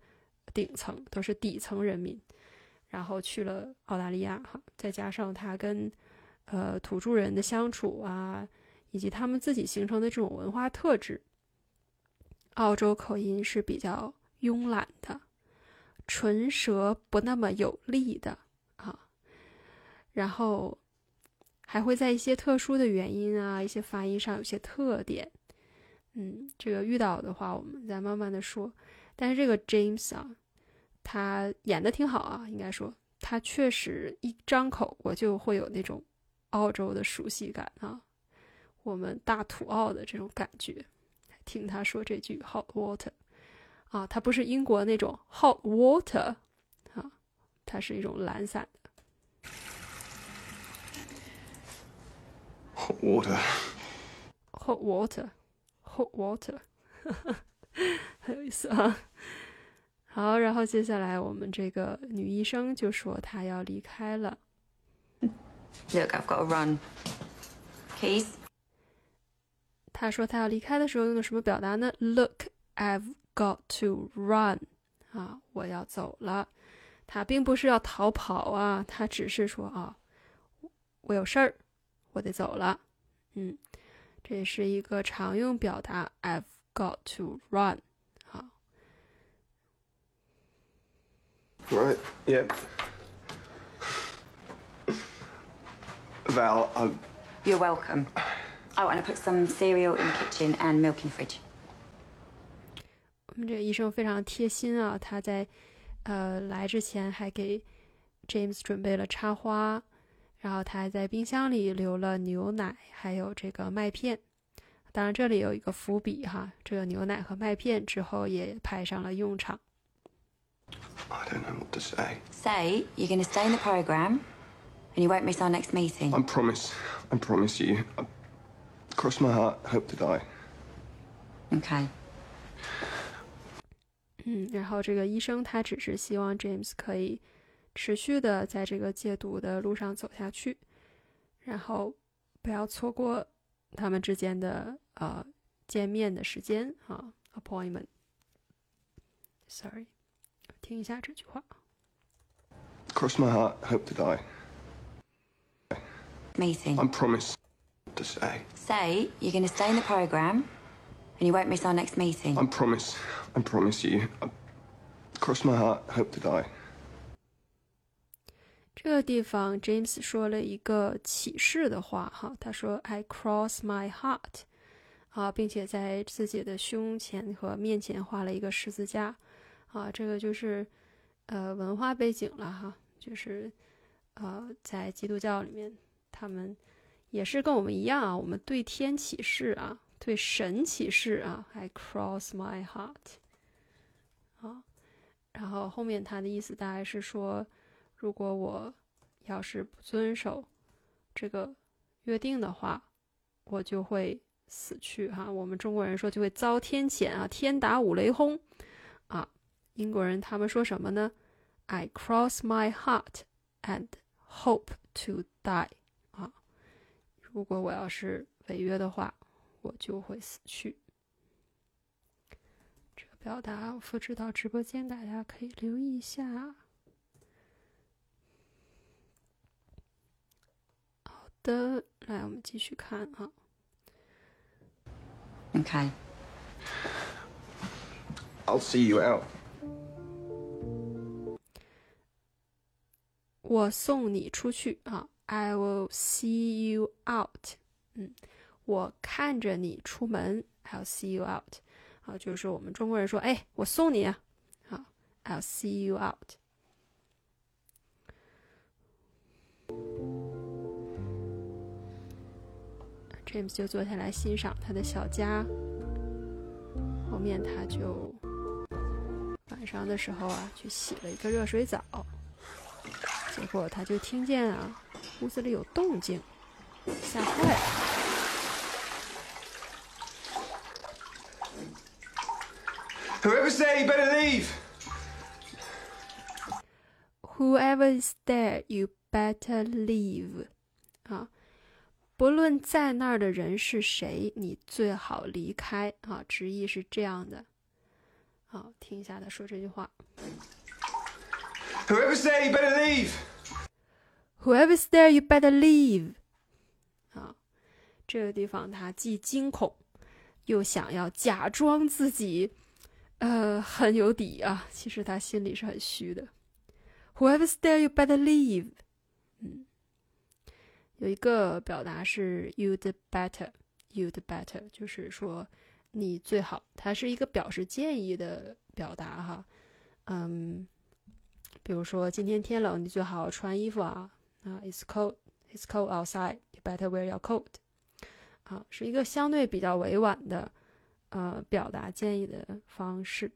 顶层，都是底层人民，然后去了澳大利亚哈，再加上他跟呃，土著人的相处啊，以及他们自己形成的这种文化特质，澳洲口音是比较慵懒的，唇舌不那么有力的啊，然后还会在一些特殊的原因啊，一些发音上有些特点。嗯，这个遇到的话，我们再慢慢的说。但是这个 James 啊，他演的挺好啊，应该说他确实一张口，我就会有那种。澳洲的熟悉感啊，我们大土澳的这种感觉。听他说这句 “hot water” 啊，他不是英国那种 “hot water” 啊，它是一种懒散的 “hot water”。hot water，hot water，很有意思啊。好，然后接下来我们这个女医生就说她要离开了。Look, I've got to run. Keys. 她说她要离开的时候用的什么表达呢？Look, I've got to run. 啊，我要走了。她并不是要逃跑啊，她只是说啊，我有事儿，我得走了。嗯，这也是一个常用表达，I've got to run。好，Right, yep. Val, I, You're welcome. Oh, and I put some cereal in the kitchen and milk in the fridge. 我们这个医生非常贴心啊，他在呃来之前还给 James 准备了插花，然后他还在冰箱里留了牛奶，还有这个麦片。当然，这里有一个伏笔哈，这个牛奶和麦片之后也派上了用场。I don't know what to say. Say you're going to stay in the program and you won't miss our next meeting. I promise, I promise you. I, cross my heart, hope to die. Okay. 嗯，然后这个医生他只是希望 James 可以持续的在这个戒毒的路上走下去，然后不要错过他们之间的呃见面的时间啊，appointment。Sorry，听一下这句话。Cross my heart, hope to die. Meeting. I promise to say. Say you're going to stay in the program and you won't miss our next meeting. I promise, I promise you. I, cross my heart, hope to die. 这个地方，James 说了一个启示的话哈，他说 "I cross my heart"，啊，并且在自己的胸前和面前画了一个十字架，啊，这个就是呃文化背景了哈，就是呃在基督教里面，他们也是跟我们一样啊，我们对天起誓啊，对神起誓啊，I cross my heart，啊，然后后面他的意思大概是说。如果我要是不遵守这个约定的话，我就会死去哈。我们中国人说就会遭天谴啊，天打五雷轰啊。英国人他们说什么呢？I cross my heart and hope to die 啊。如果我要是违约的话，我就会死去。这个表达我复制到直播间，大家可以留意一下。的，来，我们继续看啊。Okay. I'll see you out. 我送你出去啊，I will see you out。嗯，我看着你出门，I'll see you out。啊，就是我们中国人说，哎，我送你啊，好，I'll see you out。James 就坐下来欣赏他的小家。后面他就晚上的时候啊，去洗了一个热水澡，结果他就听见啊，屋子里有动静，吓坏了。Whoever's there, you better leave. Whoever is there, you better leave。啊，不论在那儿的人是谁，你最好离开啊。直译是这样的。好，听一下他说这句话。Whoever's there, you better leave. Whoever's there, you better leave。啊，这个地方他既惊恐，又想要假装自己，呃，很有底啊。其实他心里是很虚的。Whoever's there, you better leave。有一个表达是 you'd better，you'd better，就是说你最好，它是一个表示建议的表达哈。嗯，比如说今天天冷，你最好穿衣服啊。啊，It's cold, It's cold outside. You better wear your coat. 啊，是一个相对比较委婉的，呃，表达建议的方式。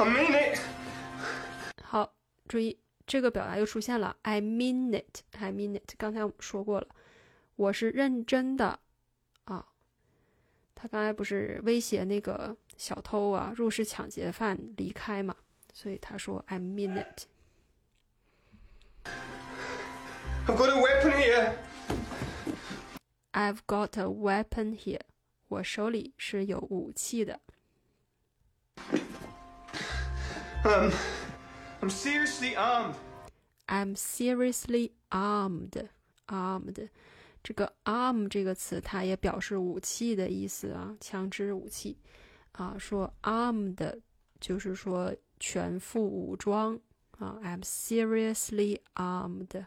I mean it. 好，注意这个表达又出现了，I mean it, I mean it。刚才我们说过了，我是认真的啊。他刚才不是威胁那个小偷啊，入室抢劫犯离开嘛，所以他说 I mean it。I've got a weapon here. I've got a weapon here。我手里是有武器的。Um, I'm seriously armed. I'm seriously armed. Armed，这个 arm 这个词，它也表示武器的意思啊，枪支武器啊。说 armed 就是说全副武装啊。I'm seriously armed.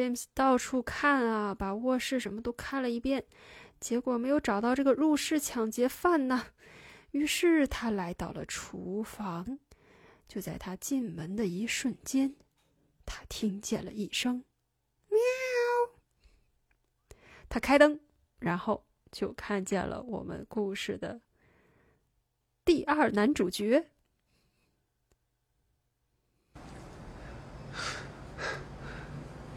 James 到处看啊，把卧室什么都看了一遍，结果没有找到这个入室抢劫犯呢。于是他来到了厨房，就在他进门的一瞬间，他听见了一声“喵”。他开灯，然后就看见了我们故事的第二男主角。was you making all the noise?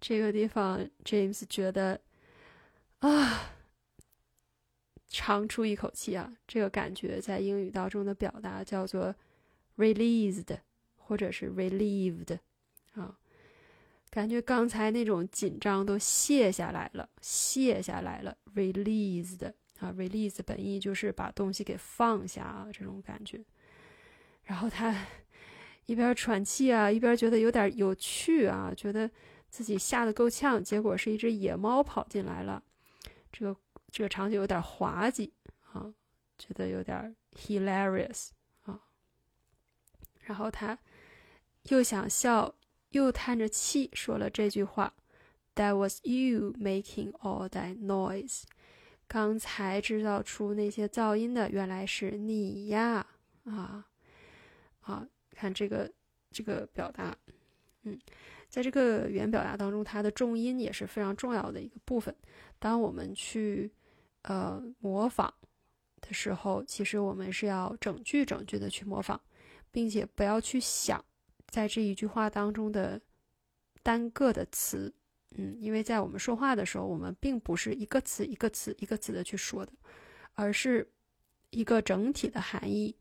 这个地方，James 觉得啊，长出一口气啊，这个感觉在英语当中的表达叫做 released 或者是 relieved 啊，感觉刚才那种紧张都卸下来了，卸下来了，released 啊，release 本意就是把东西给放下啊，这种感觉。然后他。一边喘气啊，一边觉得有点有趣啊，觉得自己吓得够呛。结果是一只野猫跑进来了，这个这个场景有点滑稽啊，觉得有点 hilarious 啊。然后他又想笑，又叹着气说了这句话：“That was you making all that noise。”刚才制造出那些噪音的，原来是你呀！啊啊！看这个这个表达，嗯，在这个语言表达当中，它的重音也是非常重要的一个部分。当我们去呃模仿的时候，其实我们是要整句整句的去模仿，并且不要去想在这一句话当中的单个的词，嗯，因为在我们说话的时候，我们并不是一个词一个词一个词的去说的，而是一个整体的含义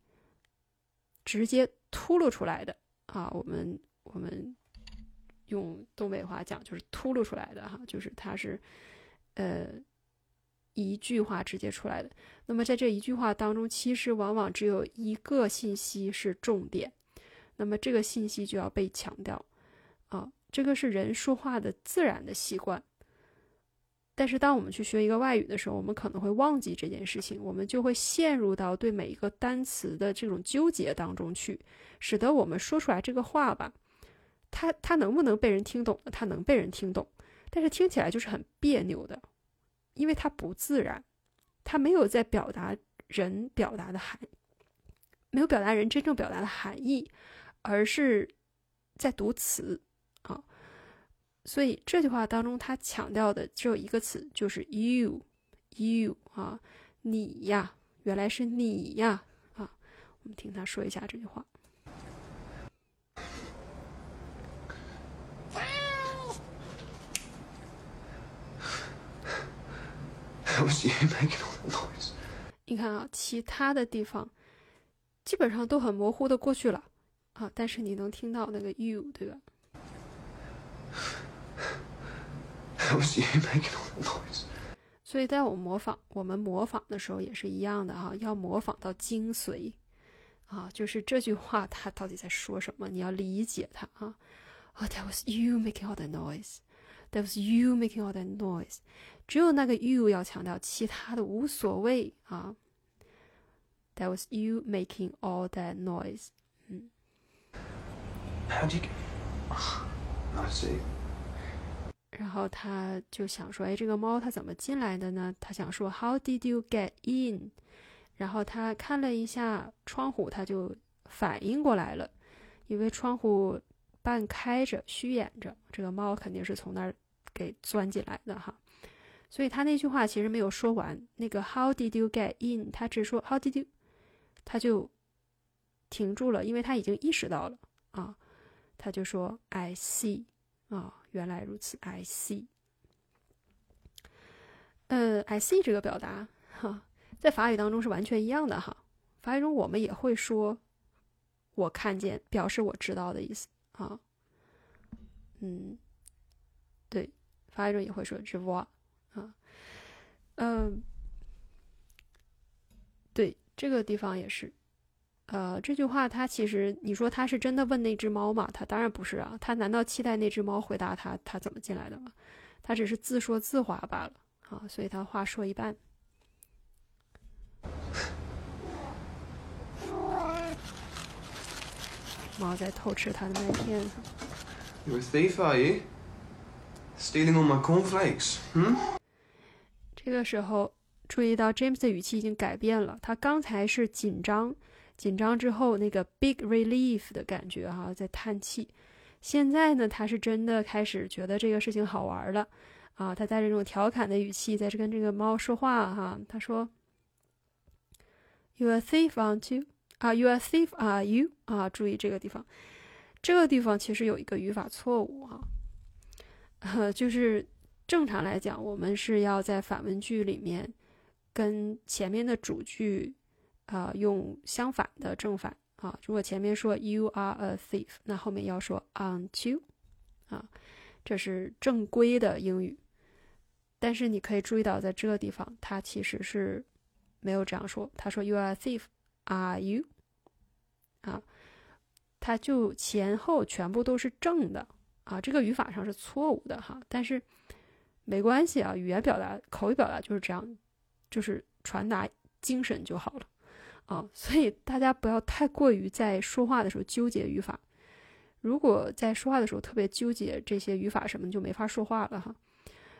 直接。秃噜出来的啊，我们我们用东北话讲就是秃噜出来的哈，就是它是呃一句话直接出来的。那么在这一句话当中，其实往往只有一个信息是重点，那么这个信息就要被强调啊，这个是人说话的自然的习惯。但是，当我们去学一个外语的时候，我们可能会忘记这件事情，我们就会陷入到对每一个单词的这种纠结当中去，使得我们说出来这个话吧，它它能不能被人听懂呢？它能被人听懂，但是听起来就是很别扭的，因为它不自然，它没有在表达人表达的含，没有表达人真正表达的含义，而是在读词。所以这句话当中，他强调的只有一个词，就是 you，you 啊，你呀，原来是你呀啊！我们听他说一下这句话。你看啊，其他的地方基本上都很模糊的过去了啊，但是你能听到那个 you，对吧？所以，在我模仿我们模仿的时候也是一样的哈，要模仿到精髓啊，就是这句话它到底在说什么，你要理解它啊。Oh, that was you making all that noise. That was you making all that noise. 只有那个 you 要强调，其他的无所谓啊。That was you making all that noise. 嗯。How do you? I see. 然后他就想说：“哎，这个猫它怎么进来的呢？”他想说：“How did you get in？” 然后他看了一下窗户，他就反应过来了，因为窗户半开着、虚掩着，这个猫肯定是从那儿给钻进来的哈。所以他那句话其实没有说完，那个 How did you get in？他只说 How did you？他就停住了，因为他已经意识到了啊，他就说 I see 啊，原来如此，I see。呃，I see 这个表达哈，在法语当中是完全一样的哈。法语中我们也会说“我看见”，表示我知道的意思啊。嗯，对，法语中也会说 “je vois” 啊。嗯，对，这个地方也是。呃，这句话他其实你说他是真的问那只猫吗？他当然不是啊。他难道期待那只猫回答他他怎么进来的吗？他只是自说自话罢了。啊，所以他话说一半。猫在偷吃他的麦片。You a thief, are you? Stealing all my cornflakes, hmm? 这个时候，注意到 James 的语气已经改变了。他刚才是紧张，紧张之后那个 big relief 的感觉哈、在叹气。现在呢，他是真的开始觉得这个事情好玩了。啊，他带着这种调侃的语气在这跟这个猫说话哈。他说：“You a thief, aren't you？啊，You a thief, are you？啊，注意这个地方，这个地方其实有一个语法错误哈。呃，就是正常来讲，我们是要在反问句里面跟前面的主句啊、用相反的正反啊。如果前面说 You are a thief，那后面要说 Aren't you？啊，这是正规的英语。但是你可以注意到，在这个地方，他其实是没有这样说。他说 “You are a thief, are you？” 啊，他就前后全部都是正的啊，这个语法上是错误的哈。但是没关系啊，语言表达、口语表达就是这样，就是传达精神就好了啊。所以大家不要太过于在说话的时候纠结语法。如果在说话的时候特别纠结这些语法什么，就没法说话了哈。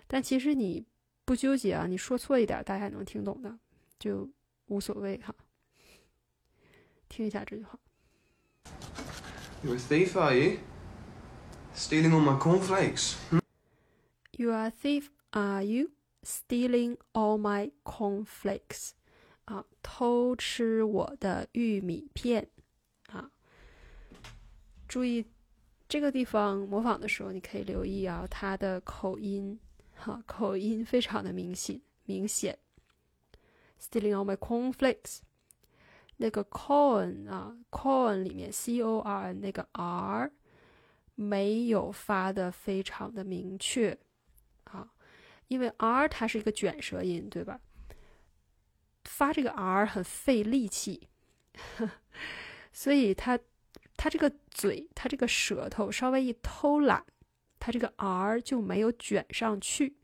但其实你不纠结啊，你说错一点，大家也能听懂的，就无所谓哈。听一下这句话 You a thief, are you? Stealing all my cornflakes, hmm?：“You are a thief, are you? Stealing all my cornflakes？” 啊，偷吃我的玉米片啊！注意这个地方模仿的时候，你可以留意啊，它的口音。哈，口音非常的明显，明显。Stealing all my cornflakes，那个 corn 啊，corn 里面 c o r n 那个 r 没有发的非常的明确啊，因为 r 它是一个卷舌音，对吧？发这个 r 很费力气，所以他他这个嘴，他这个舌头稍微一偷懒。他这个 r 就没有卷上去，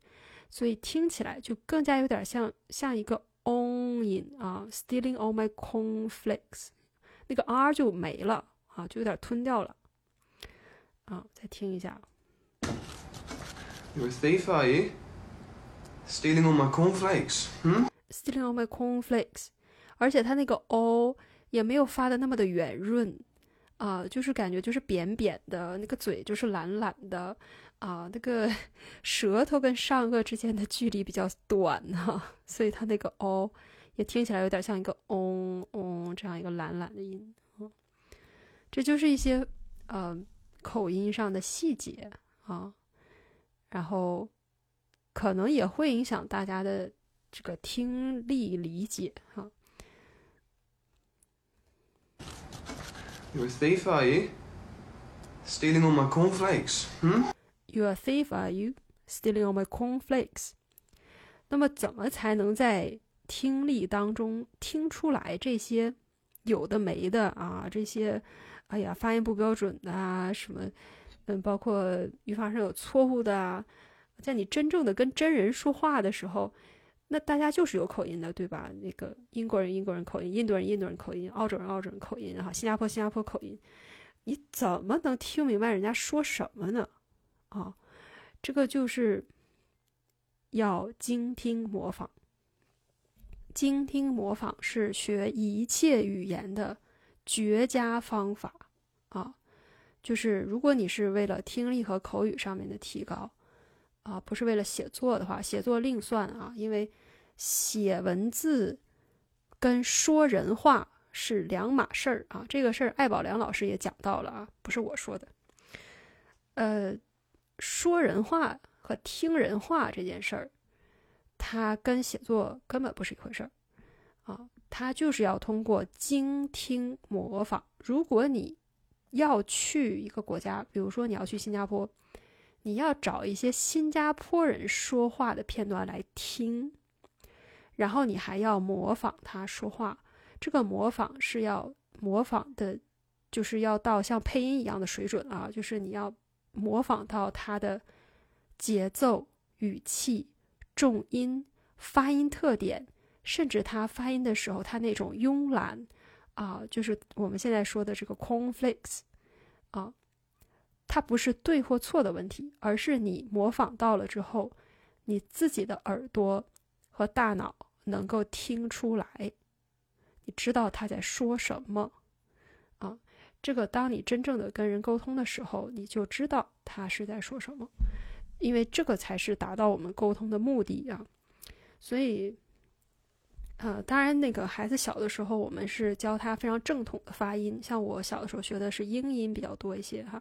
所以听起来就更加有点像像一个 on 音啊，stealing all my cornflakes，那个 r 就没了啊，就有点吞掉了啊。再听一下 You a thief, are you? Stealing all my cornflakes, hmm?，stealing all my cornflakes，而且它那个 o 也没有发的那么的圆润。啊，就是感觉就是扁扁的，那个嘴就是懒懒的，啊，那个 舌头跟上颚之间的距离比较短哈、所以它那个 o 也听起来有点像一个嗡嗡这样一个懒懒的音，这就是一些呃口音上的细节啊，然后可能也会影响大家的这个听力理解哈、You a thief, are you? Stealing all my cornflakes, hmm? You a thief, are you? Stealing all my cornflakes. 那么，怎么才能在听力当中听出来这些有的没的啊？这些，哎呀，发音不标准的啊，什么，嗯，包括语法上有错误的啊，在你真正的跟真人说话的时候，那大家就是有口音的，对吧？那个英国人英国人口音，印度人印度人口音，澳洲人澳洲人口音，哈，新加坡新加坡口音，你怎么能听明白人家说什么呢？啊，这个就是要精听模仿。精听模仿是学一切语言的绝佳方法啊！就是如果你是为了听力和口语上面的提高，啊，不是为了写作的话，写作另算啊，因为写文字跟说人话是两码事儿啊。这个事儿，艾宝良老师也讲到了啊，不是我说的。呃，说人话和听人话这件事儿，它跟写作根本不是一回事儿啊。它就是要通过精听模仿。如果你要去一个国家，比如说你要去新加坡，你要找一些新加坡人说话的片段来听，然后你还要模仿他说话。这个模仿是要模仿的，就是要到像配音一样的水准啊，就是你要模仿到他的节奏、语气、重音、发音特点，甚至他发音的时候他那种慵懒。啊，就是我们现在说的这个 conflicts，啊，它不是对或错的问题，而是你模仿到了之后，你自己的耳朵和大脑能够听出来，你知道他在说什么，啊，这个当你真正的跟人沟通的时候，你就知道他是在说什么，因为这个才是达到我们沟通的目的啊，所以。呃，当然，那个孩子小的时候，我们是教他非常正统的发音。像我小的时候学的是英音比较多一些哈，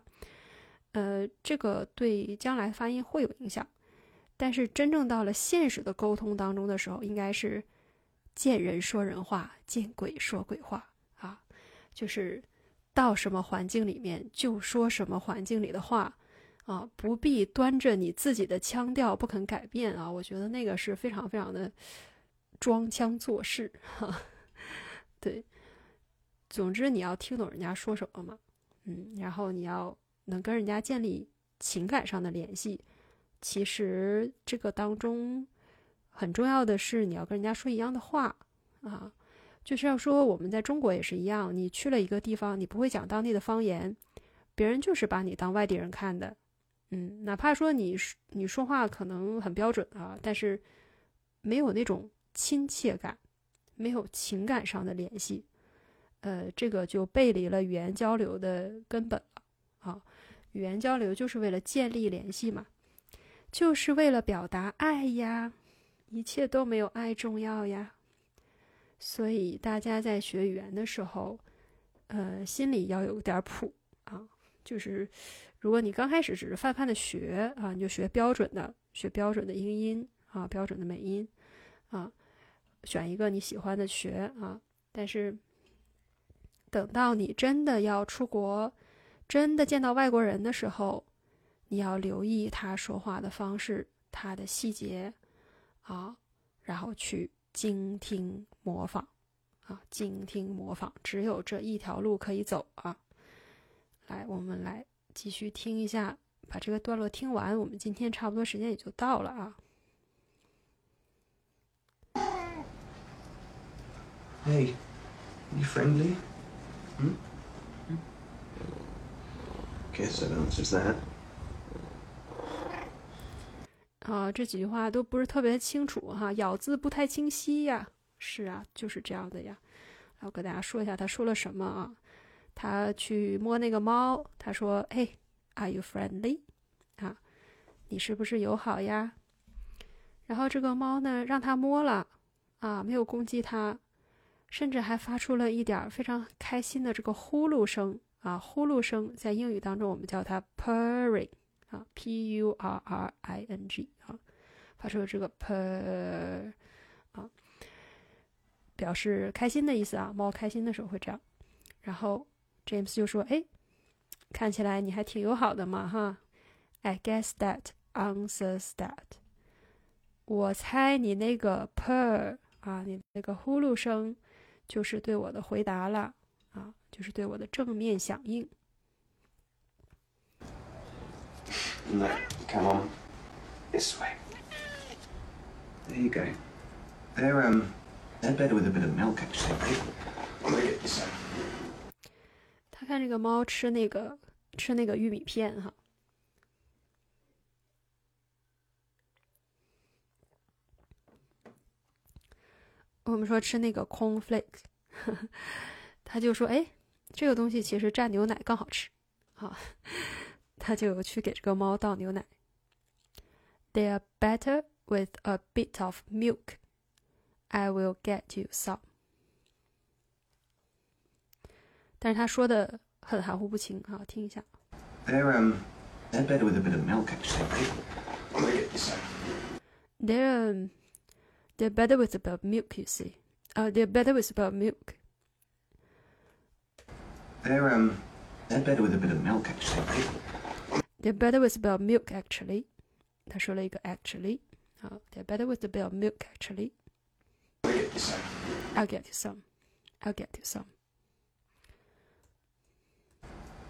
呃，这个对将来发音会有影响。但是真正到了现实的沟通当中的时候，应该是见人说人话，见鬼说鬼话啊，就是到什么环境里面就说什么环境里的话啊，不必端着你自己的腔调不肯改变啊。我觉得那个是非常非常的。装腔作势，哈，对，总之你要听懂人家说什么嘛，嗯，然后你要能跟人家建立情感上的联系。其实这个当中很重要的是你要跟人家说一样的话啊，就是要说我们在中国也是一样，你去了一个地方，你不会讲当地的方言，别人就是把你当外地人看的，嗯，哪怕说你你说话可能很标准啊，但是没有那种。亲切感，没有情感上的联系，呃，这个就背离了语言交流的根本了啊！语言交流就是为了建立联系嘛，就是为了表达爱呀，一切都没有爱重要呀。所以大家在学语言的时候，呃，心里要有点谱啊。就是如果你刚开始只是泛泛的学啊，你就学标准的，学标准的英音啊，标准的美音啊。选一个你喜欢的学啊，但是等到你真的要出国，真的见到外国人的时候，你要留意他说话的方式，他的细节啊，然后去精听模仿啊，精听模仿，只有这一条路可以走啊。来，我们来继续听一下，把这个段落听完，我们今天差不多时间也就到了啊。Hey, you friendly? Hmm? Guess that answers that. 啊，这几句话都不是特别清楚哈，咬字不太清晰呀。是啊，就是这样的呀。然后跟大家说一下他说了什么啊？他去摸那个猫，他说嘿 are you friendly？” 啊，你是不是友好呀？然后这个猫呢，让他摸了啊，没有攻击他。甚至还发出了一点非常开心的这个呼噜声啊！呼噜声在英语当中我们叫它 purring 啊，p u r r i n g 啊，发出这个 pur 啊，表示开心的意思啊。猫开心的时候会这样。然后 James 就说：“哎，看起来你还挺友好的嘛，哈。”I guess that answers that。我猜你那个 pur 啊，你那个呼噜声。就是对我的回答了啊，就是对我的正面响应。No, come on, this way. There you go. They're um, they're better with a bit of milk actually. I'm gonna get this. 他看这个猫吃那个吃那个玉米片哈。我们说吃那个 cornflakes，他就说：“哎，这个东西其实蘸牛奶更好吃。”啊，他就去给这个猫倒牛奶。 They're better with a bit of milk. I will get you some. 但是他说的很含糊不清啊，听一下。 They're, um, they're better with a bit of milk, actually. I'm gonna get you some. They're um, they're better with a bit of milk, you see. Uh, they're better with a bit of milk. They're, um, they're better with a bit of milk, actually. They're better with a bit of milk, actually. 他说了一个 actually 啊，They're better with a bit of milk, actually. I'm gonna get you some. I'll get you some. I'll get you some.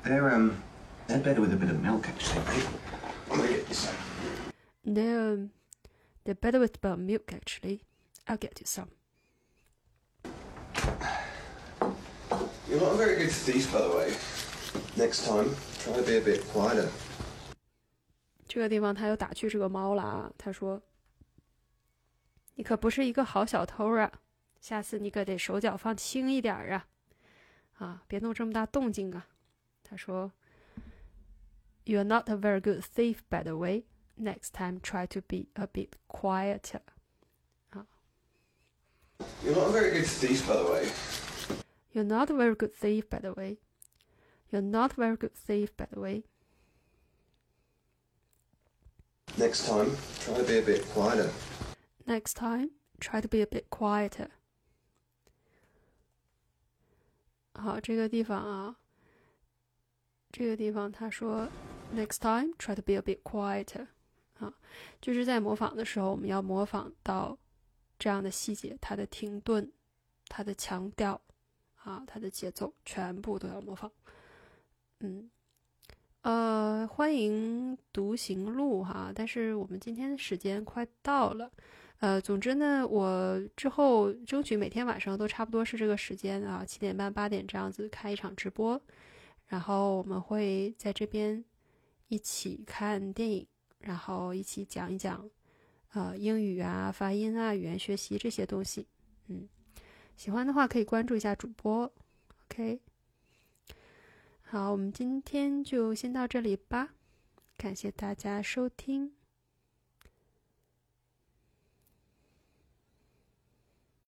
They're, um, they're better with a bit of milk, actually. I'm gonna get you some. They're um, they're better with a bit of milk, actually. I'll get you some. You're not a very good thief, by the way. Next time, try to be a bit quieter. 这个地方他又打趣这个猫了啊，他说：“你可不是一个好小偷啊，下次你可得手脚放轻一点儿啊，啊，别弄这么大动静啊。”他说：“You're not a very good thief, by the way. Next time, try to be a bit quieter. You're not a very good thief, by the way. You're not a very good thief, by the way. You're not a very good thief, by the way. Next time, try to be a bit quieter. Next time, try to be a bit quieter. 好，这个地方啊，这个地方他说，next time try to be a bit quieter，啊，就是在模仿的时候，我们要模仿到这样的细节，它的停顿，它的强调，啊，它的节奏，全部都要模仿。嗯，呃，欢迎独行路哈，但是我们今天时间快到了。呃，总之呢，我之后争取每天晚上都差不多是这个时间啊，七点半、八点这样子开一场直播，然后我们会在这边一起看电影，然后一起讲一讲，呃，英语啊、发音啊、语言学习这些东西。嗯，喜欢的话可以关注一下主播。OK，好，我们今天就先到这里吧，感谢大家收听。